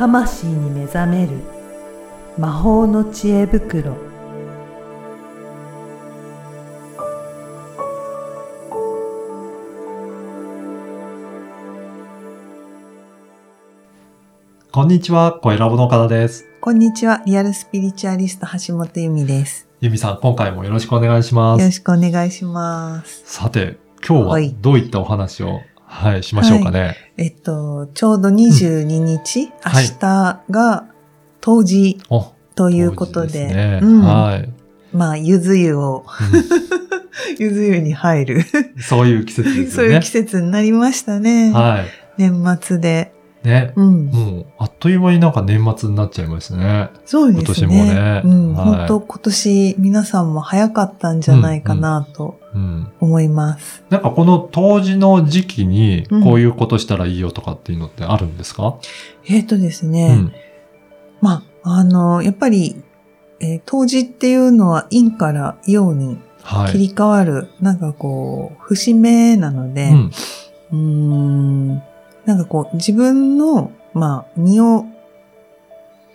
魂に目覚める魔法の知恵袋こんにちは、声ラボの岡田です。こんにちは。リアルスピリチュアリスト橋本由美です。ゆみさん、今回もよろしくお願いします。よろしくお願いします。さて、今日ははいどういったお話を、はい、しましょうかね。えっと、ちょうど22日、はい明日が冬至お、ということで、当時すねうんはい、まあ、ゆず湯を、ゆず湯に入る、うんそういう季節ですそう。いう季節になりましたね。はい。年末で。ね。うん。もう、あっという間になんか年末になっちゃいましたね。そうですね。今年もねうん。はい本当今年皆さんも早かったんじゃないかなとうん。思います。なんかこの冬至の時期に、うんこういうことしたらいいよとかっていうのってあるんですか、えっ、とですうね、ん。まあ、あの、やっぱり、えー冬至っていうのは陰から陽にはい。切り替わる、なんかこう、節目なので、うん。うーん、なんかこう、自分の、まあ、身を、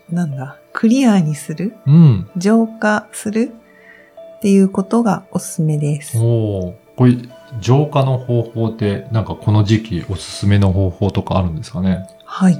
なんだ、クリアにする、うん。浄化するっていうことがおすすめです。おーこれ、浄化の方法って、なんかこの時期おすすめの方法とかあるんですかね？はい。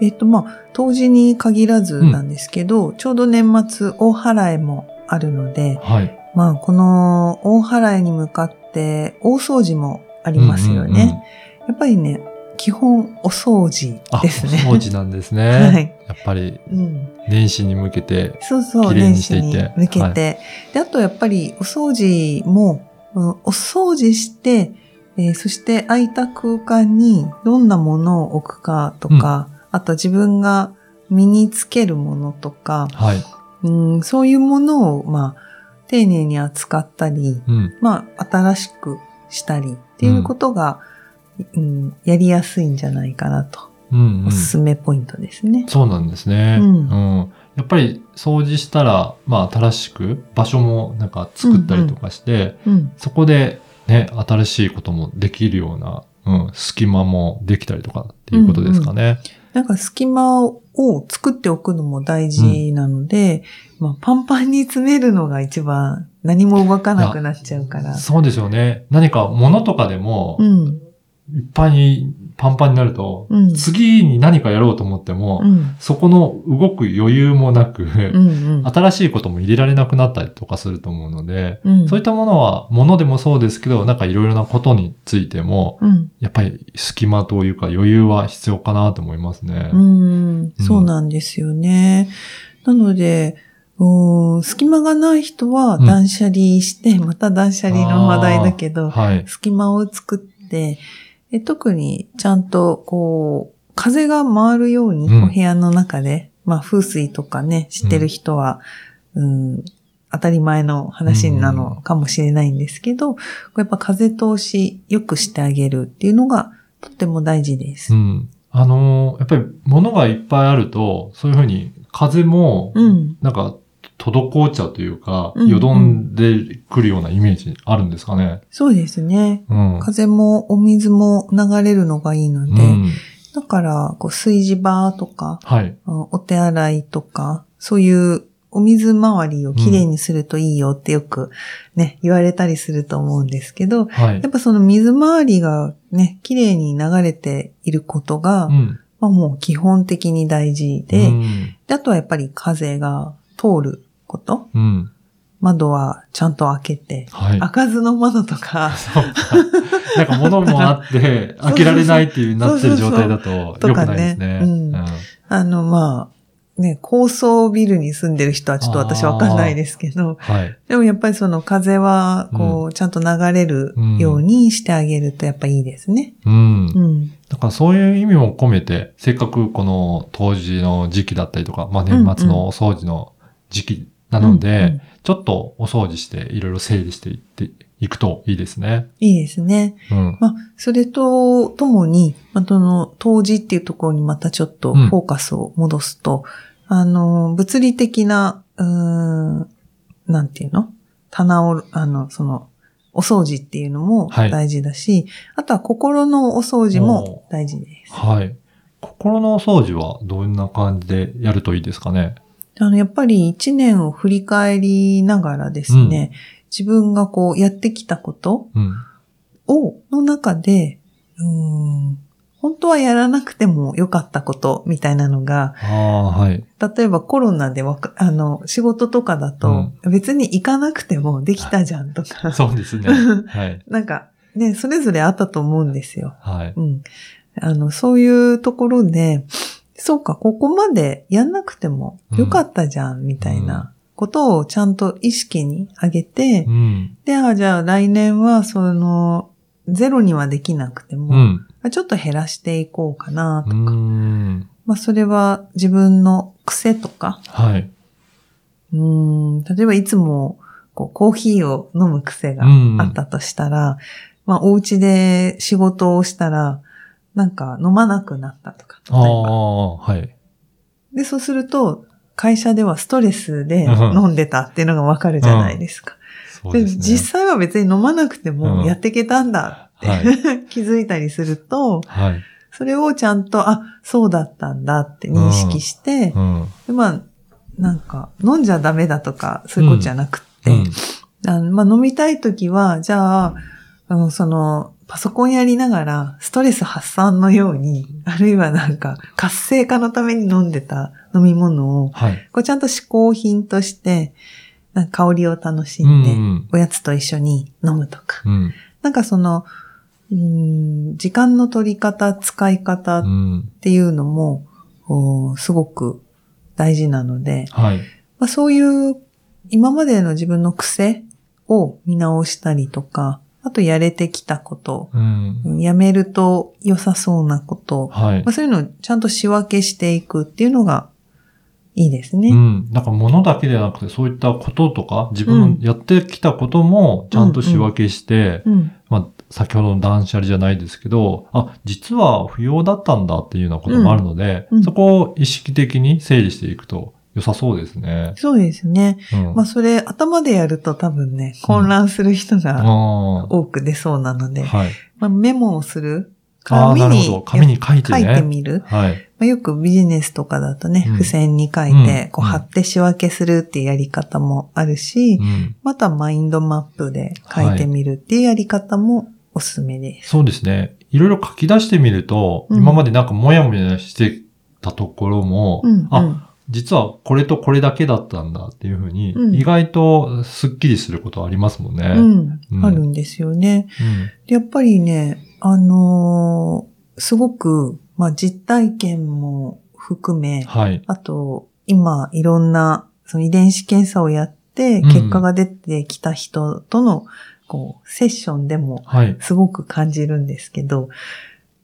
えっ、と、まあ、冬至に限らずなんですけど、ちょうど年末大払いもあるので、はい。まあ、この大払いに向かって大掃除もありますよね。うんうんうんやっぱりね、基本お掃除あ、ですね。お掃除なんですね。はい。やっぱり、うん、年始に向けて。そうそう、年始に向けて、で。あとやっぱりお掃除も、うんお掃除して、えーそして空いた空間にどんなものを置くかとか、あと自分が身につけるものとか、はい。うん、そういうものを、まあ、丁寧に扱ったり、うん。まあ、新しくしたりっていうことが、うんやりやすいんじゃないかなと。うん、うん。おすすめポイントですね。そうなんですね。うんやっぱり掃除したら、まあ新しく場所もなんか作ったりとかして、うん。そこでね、新しいこともできるような、うん、隙間もできたりとかっていうことですかね。なんか隙間を作っておくのも大事なので、まあ、パンパンに詰めるのが一番何も動かなくなっちゃうから。そうですよね。何か物とかでも、うん。いっぱいにパンパンになると、うん次に何かやろうと思っても、うん。そこの動く余裕もなく、うん。うん。新しいことも入れられなくなったりとかすると思うので、うん。そういったものは、物でもそうですけど、なんかいろいろなことについても、うん。やっぱり隙間というか余裕は必要かなと思いますね。うん。そうなんですよね。なので、うん隙間がない人はうん断捨離して、また断捨離の話題だけど、はい。隙間を作って、で特にちゃんとこう、風が回るようにうんお部屋の中で、まあ風水とかね、知ってる人は、うん、当たり前の話なのかもしれないんですけど、やっぱ風通し良くしてあげるっていうのがとっても大事ですう。ん。あのーやっぱり物がいっぱいあると、そういうふうに風も、うん。なんか、滞っちゃうというか、うんよどんでくるようなイメージあるんですかね。そうですね。うん。風もお水も流れるのがいいので、うん。だから、こう、炊事場とか、はい。うんお手洗いとか、そういうお水回りをきれいにするといいよってよくね、言われたりすると思うんですけど、はいやっ。ぱその水回りがね、きれいに流れていることが、うん。まあもう基本的に大事で、うん。であとはやっぱり風が通ること、うん。窓はちゃんと開けて、はい。開かずの窓とか、そうか。なんか物もあって、開けられないっていうなってる状態だと良くないですね。あのまあ、ね、高層ビルに住んでる人はちょっと私わかんないですけど、はい。でもやっぱりその風は、こう、ちゃんと流れるようにしてあげるとやっぱいいですね。うん。うん。だからそういう意味も込めて、せっかくこの当時の時期だったりとか、まあ年末のお掃除の時期なので、うんうんちょっとお掃除していろいろ整理していっていくといいですね。いいですね。うん。まあ、それと、ともに、まあ、その、当時っていうところにまたちょっとうんフォーカスを戻すと、あの、物理的な、うーん、なんていうの？棚を、あの、その、お掃除っていうのもはい大事だし、あとは心のお掃除も大事です。はい。心のお掃除はどんな感じでやるといいですかね？あの、やっぱり一年を振り返りながらですね、自分がこうやってきたことうん。を、の中で、うーん、本当はやらなくてもよかったことみたいなのが、はい。例えばコロナでわか、あの、仕事とかだと、別に行かなくてもできたじゃんとか、そうですね。はい。なんかね、それぞれあったと思うんですよ。はい。うん。あの、そういうところで、そうか、ここまでやんなくてもよかったじゃん、みたいなことをちゃんと意識に上げて、うん。で、あ、じゃあ来年はその、ゼロにはできなくても、うん。ちょっと減らしていこうかなうとか。ん。まあ、それは自分の癖とか、はい。うーん、例えばいつも、こう、コーヒーを飲む癖があったとしたら、まあ、お家で仕事をしたら、なんか飲まなくなったとか。ああ、はい。で、そうすると、会社ではストレスでうん飲んでたっていうのがわかるじゃないですか。で そうですね。実際は別に飲まなくてうんもやっていけたんだって、は 気づいたりすると、はい。それをちゃんと、あ、そうだったんだって認識して、うん。でまあ、なんか、飲んじゃダメだとか、そういうことじゃなくって、うんあのまあ、飲みたいときは、じゃあ、あの、その、パソコンやりながら、ストレス発散のように、あるいはなんか、活性化のために飲んでた飲み物を、はい。こうちゃんと嗜好品として、なんか香りを楽しうんで、ん。おやつと一緒に飲むとか。うん。なんかその、うーん時間の取り方、使い方っうん。ていうのも、おすごく大事なので、はい。まあ、そういう今までの自分の癖を見直したりとか、あとやれてきたこと、うん。やめると良さそうなこと、はいまあ、。そういうのをちゃんと仕分けしていくっていうのがいいですね。うん。なんか物だけではなくて、そういったこととか、自分のやってきたこともちゃんと仕分けして、うん。まあ、先ほどの断捨離じゃないですけど、あ、実は不要だったんだっていうようなこともあるので、うんうんそこを意識的に整理していくと良さそうですね。そうですね。うん。まあそれ頭でやると多分ね、混乱する人がああ多く出そうなので、はい。まあ、メモをする。ああ、紙に。紙に書いて書ね。いてみる。はい。まあ、よくビジネスとかだとね、うん付箋に書いて、こううんうん貼って仕分けするっていうやり方もあるし、うん。またマインドマップで書いてみるっていうやり方もおすすめです。そうですね。いろいろ書き出してみると、うん今までなんかモヤモヤしてたところも、うん、うあ、ん。実はこれとこれだけだったんだっていうふうに、うん意外とスッキリすることありますもんね。うんうんあるんですよね。うんでやっぱりね、あのーすごく、まあ、実体験も含め、はい。あと、今、いろんな、その遺伝子検査をやって、うん結果が出てきた人との、こう、セッションでも、はい。すごく感じるんですけど、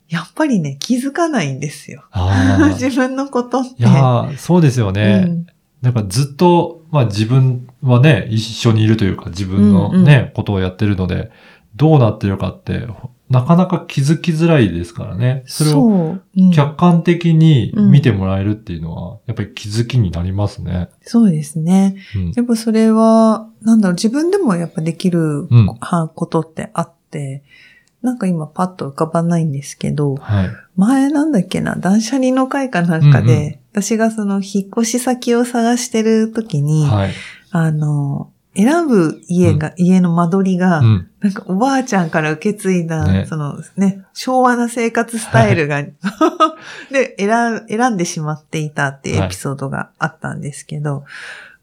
やっぱりね、気づかないんですよ。自分のことって。いやーそうですよね。うんなんかずっと、まあ自分はね、一緒にいるというか自分のね、ことをやってるので、どうなってるかって、なかなか気づきづらいですからね。それをそう、うん客観的に見てもらえるっていうのは、やっぱり気づきになりますね。そうですね。うん。やっぱそれは、なんだろう、自分でもやっぱできる、ことってあって、なんか今パッと浮かばないんですけど、はい。前なんだっけな、断捨離の会かなんかで、うんう私がその引っ越し先を探してる時に、はい。あの、選ぶ家が、家の間取りが、うん。なんかおばあちゃんから受け継いだ、ね。そのね、昭和な生活スタイルが、で選、選んでしまっていたっていうエピソードがあったんですけど、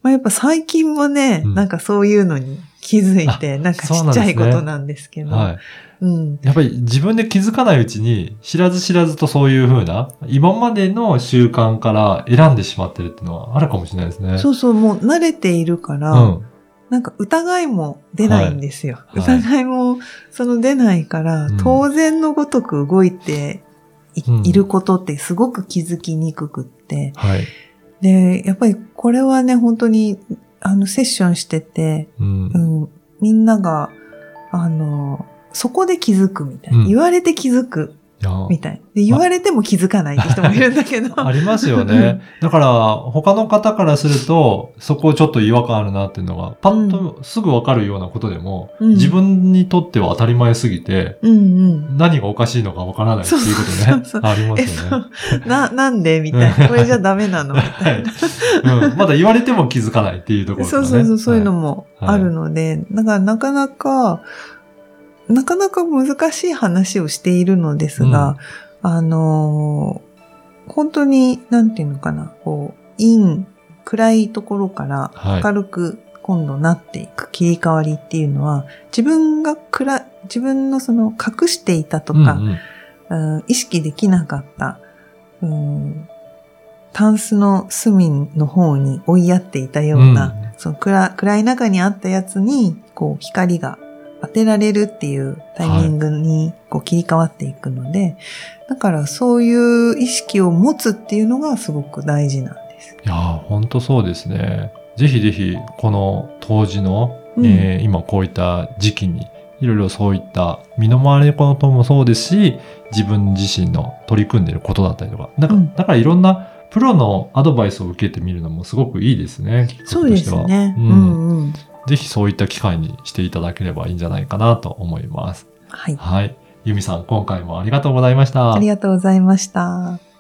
まあやっぱ最近もね、うん。なんかそういうのに気づいて、なんかちっちゃいことなんですけど、はい。うん。やっぱり自分で気づかないうちに、知らず知らずとそういう風な、今までの習慣から選んでしまってるっていうのはあるかもしれないですね。そうそう、もう慣れているから、うん。なんか疑いも出ないんですよ。はいはい疑いもその出ないから、うん当然のごとく動いてい,、うんることってすごく気づきにくくって。はい。で、やっぱりこれはね、本当に、あの、セッションしてて、うんう。ん、みんなが、あの、そこで気づくみたいな。うん言われて気づくみたい。で、言われても気づかないって人もいるんだけど。ありますよね。だから、他の方からすると、そこちょっと違和感あるなっていうのが、パッとすぐわかるようなことでも、うん自分にとっては当たり前すぎて、うんうん。何がおかしいのかわからないっていうことねそうそうそう。ありまえ、すよね。な、なんでみたいな。これじゃダメなの？みたいな。はいうん。まだ言われても気づかないっていうところね。そうそうそう、そういうのも。もあるので、だからなかなか、なかなか難しい話をしているのですが、あのー本当に、なんていうのかな、こう、陰、暗いところからはい。明るく今度なっていく切り替わりっていうのは、自分が暗、自分のその隠していたとか、うんうん。うん意識できなかった、うん、タンスの隅の方に追いやっていたような、うん。その暗暗い中にあったやつに、こう光が当てられるっていうタイミングにこう切り替わっていくので、だからそういう意識を持つっていうのがすごく大事なんです。いやー、ほんとそうですね。ぜひぜひ、この当時の、うんえー今こういった時期に、いろいろそういった身の回りのこともそうですし、自分自身の取り組んでいることだったりとか、なんか、うんだからいろんなプロのアドバイスを受けてみるのもすごくいいですね。そうですね。ううんんうん。ぜひそういった機会にしていただければいいんじゃないかなと思います。はい。はい。ユミさん、今回もありがとうございました。ありがとうございました。